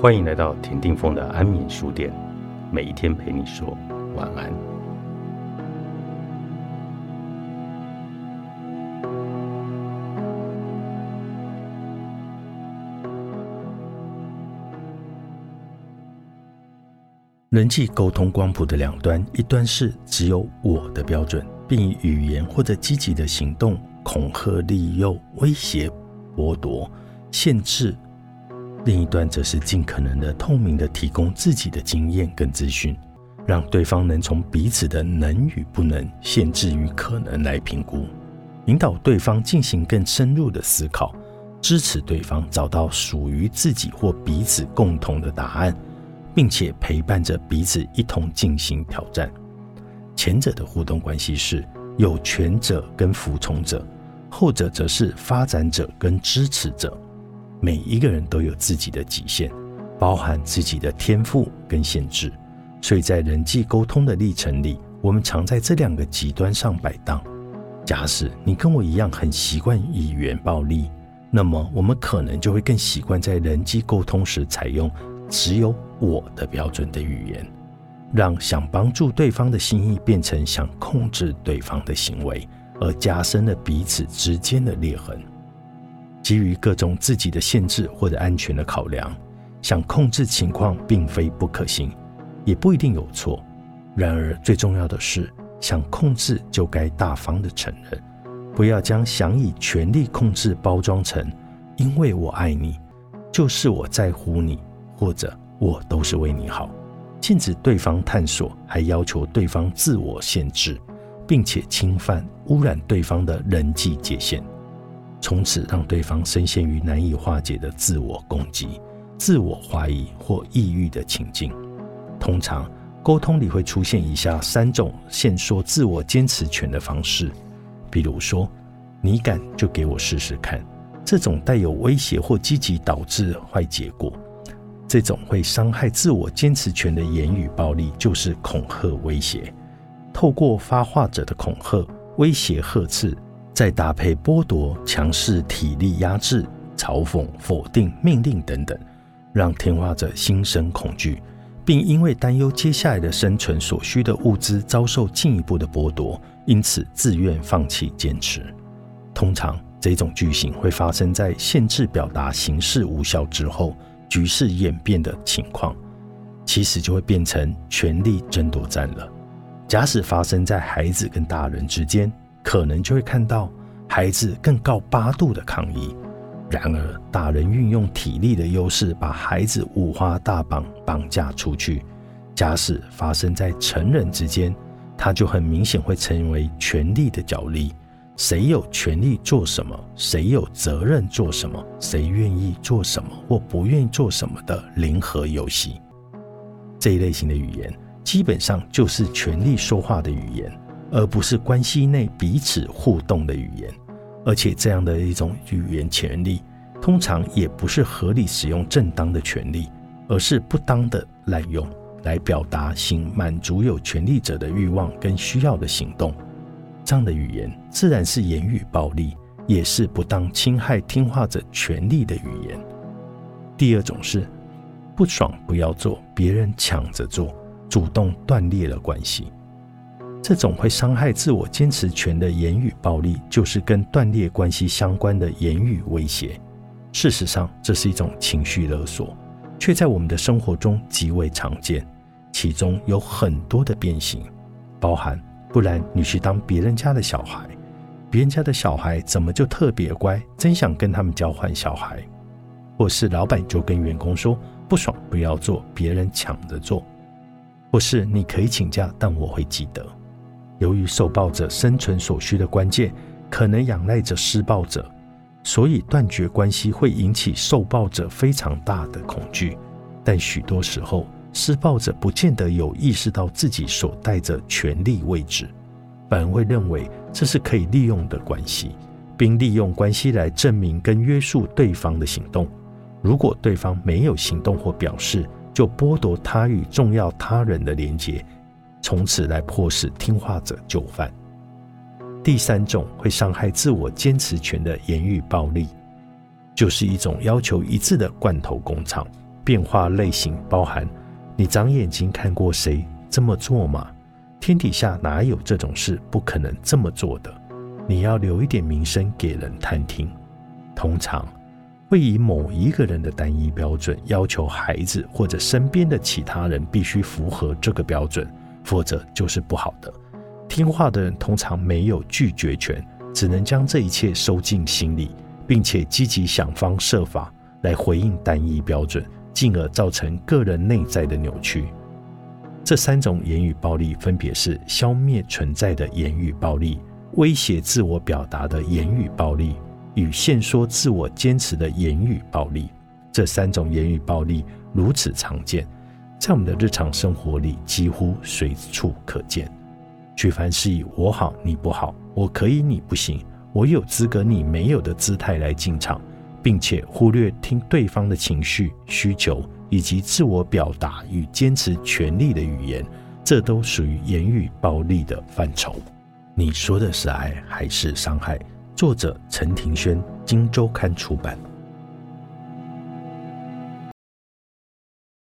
欢迎来到田定峰的安眠书店，每一天陪你说晚安。人际沟通光谱的两端，一端是只有我的标准，并以语言或者积极的行动恐吓、利诱、威胁、剥夺、限制。另一端则是尽可能的透明的提供自己的经验跟资讯，让对方能从彼此的能与不能、限制与可能来评估，引导对方进行更深入的思考，支持对方找到属于自己或彼此共同的答案，并且陪伴着彼此一同进行挑战。前者的互动关系是有权者跟服从者，后者则是发展者跟支持者。每一个人都有自己的极限，包含自己的天赋跟限制，所以在人际沟通的历程里，我们常在这两个极端上摆荡。假使你跟我一样很习惯语言暴力，那么我们可能就会更习惯在人际沟通时采用只有我的标准的语言，让想帮助对方的心意变成想控制对方的行为，而加深了彼此之间的裂痕。基于各种自己的限制或者安全的考量，想控制情况并非不可行，也不一定有错。然而，最重要的是，想控制就该大方的承认，不要将想以权力控制包装成“因为我爱你，就是我在乎你”或者“我都是为你好”，禁止对方探索，还要求对方自我限制，并且侵犯、污染对方的人际界限。从此让对方深陷于难以化解的自我攻击、自我怀疑或抑郁的情境。通常，沟通里会出现以下三种限缩自我坚持权的方式，比如说“你敢就给我试试看”这种带有威胁或积极导致坏结果，这种会伤害自我坚持权的言语暴力就是恐吓威胁。透过发话者的恐吓、威胁、呵斥。再搭配剥夺、强势、体力压制、嘲讽、否定、命令等等，让听话者心生恐惧，并因为担忧接下来的生存所需的物资遭受进一步的剥夺，因此自愿放弃坚持。通常，这种句型会发生在限制表达形式无效之后，局势演变的情况，其实就会变成权力争夺战了。假使发生在孩子跟大人之间。可能就会看到孩子更高八度的抗议，然而大人运用体力的优势把孩子五花大绑绑架出去。假使发生在成人之间，他就很明显会成为权力的角力，谁有权利做什么，谁有责任做什么，谁愿意做什么或不愿意做什么的零和游戏。这一类型的语言基本上就是权力说话的语言。而不是关系内彼此互动的语言，而且这样的一种语言权利，通常也不是合理使用正当的权利，而是不当的滥用来表达行满足有权利者的欲望跟需要的行动。这样的语言自然是言语暴力，也是不当侵害听话者权利的语言。第二种是不爽不要做，别人抢着做，主动断裂了关系。这种会伤害自我坚持权的言语暴力，就是跟断裂关系相关的言语威胁。事实上，这是一种情绪勒索，却在我们的生活中极为常见。其中有很多的变形，包含不然你去当别人家的小孩，别人家的小孩怎么就特别乖？真想跟他们交换小孩。或是老板就跟员工说不爽不要做，别人抢着做。或是你可以请假，但我会记得。由于受暴者生存所需的关键可能仰赖着施暴者，所以断绝关系会引起受暴者非常大的恐惧。但许多时候，施暴者不见得有意识到自己所带着权力位置，反而会认为这是可以利用的关系，并利用关系来证明跟约束对方的行动。如果对方没有行动或表示，就剥夺他与重要他人的连结。从此来迫使听话者就范。第三种会伤害自我坚持权的言语暴力，就是一种要求一致的罐头工厂，变化类型包含：你长眼睛看过谁这么做吗？天底下哪有这种事不可能这么做的？你要留一点名声给人探听。通常会以某一个人的单一标准要求孩子或者身边的其他人必须符合这个标准，否则就是不好的。听话的人通常没有拒绝权，只能将这一切收进心里，并且积极想方设法来回应单一标准，进而造成个人内在的扭曲。这三种言语暴力分别是消灭存在的言语暴力、威胁自我表达的言语暴力与限缩自我坚持的言语暴力。这三种言语暴力如此常见，在我们的日常生活里几乎随处可见。举凡是以“我好你不好，我可以你不行，我有资格你没有”的姿态来进场，并且忽略听对方的情绪需求。以及自我表达与坚持权利的语言，这都属于言语暴力的范畴。你说的是爱还是伤害？作者陈庭轩，《金周刊》出版。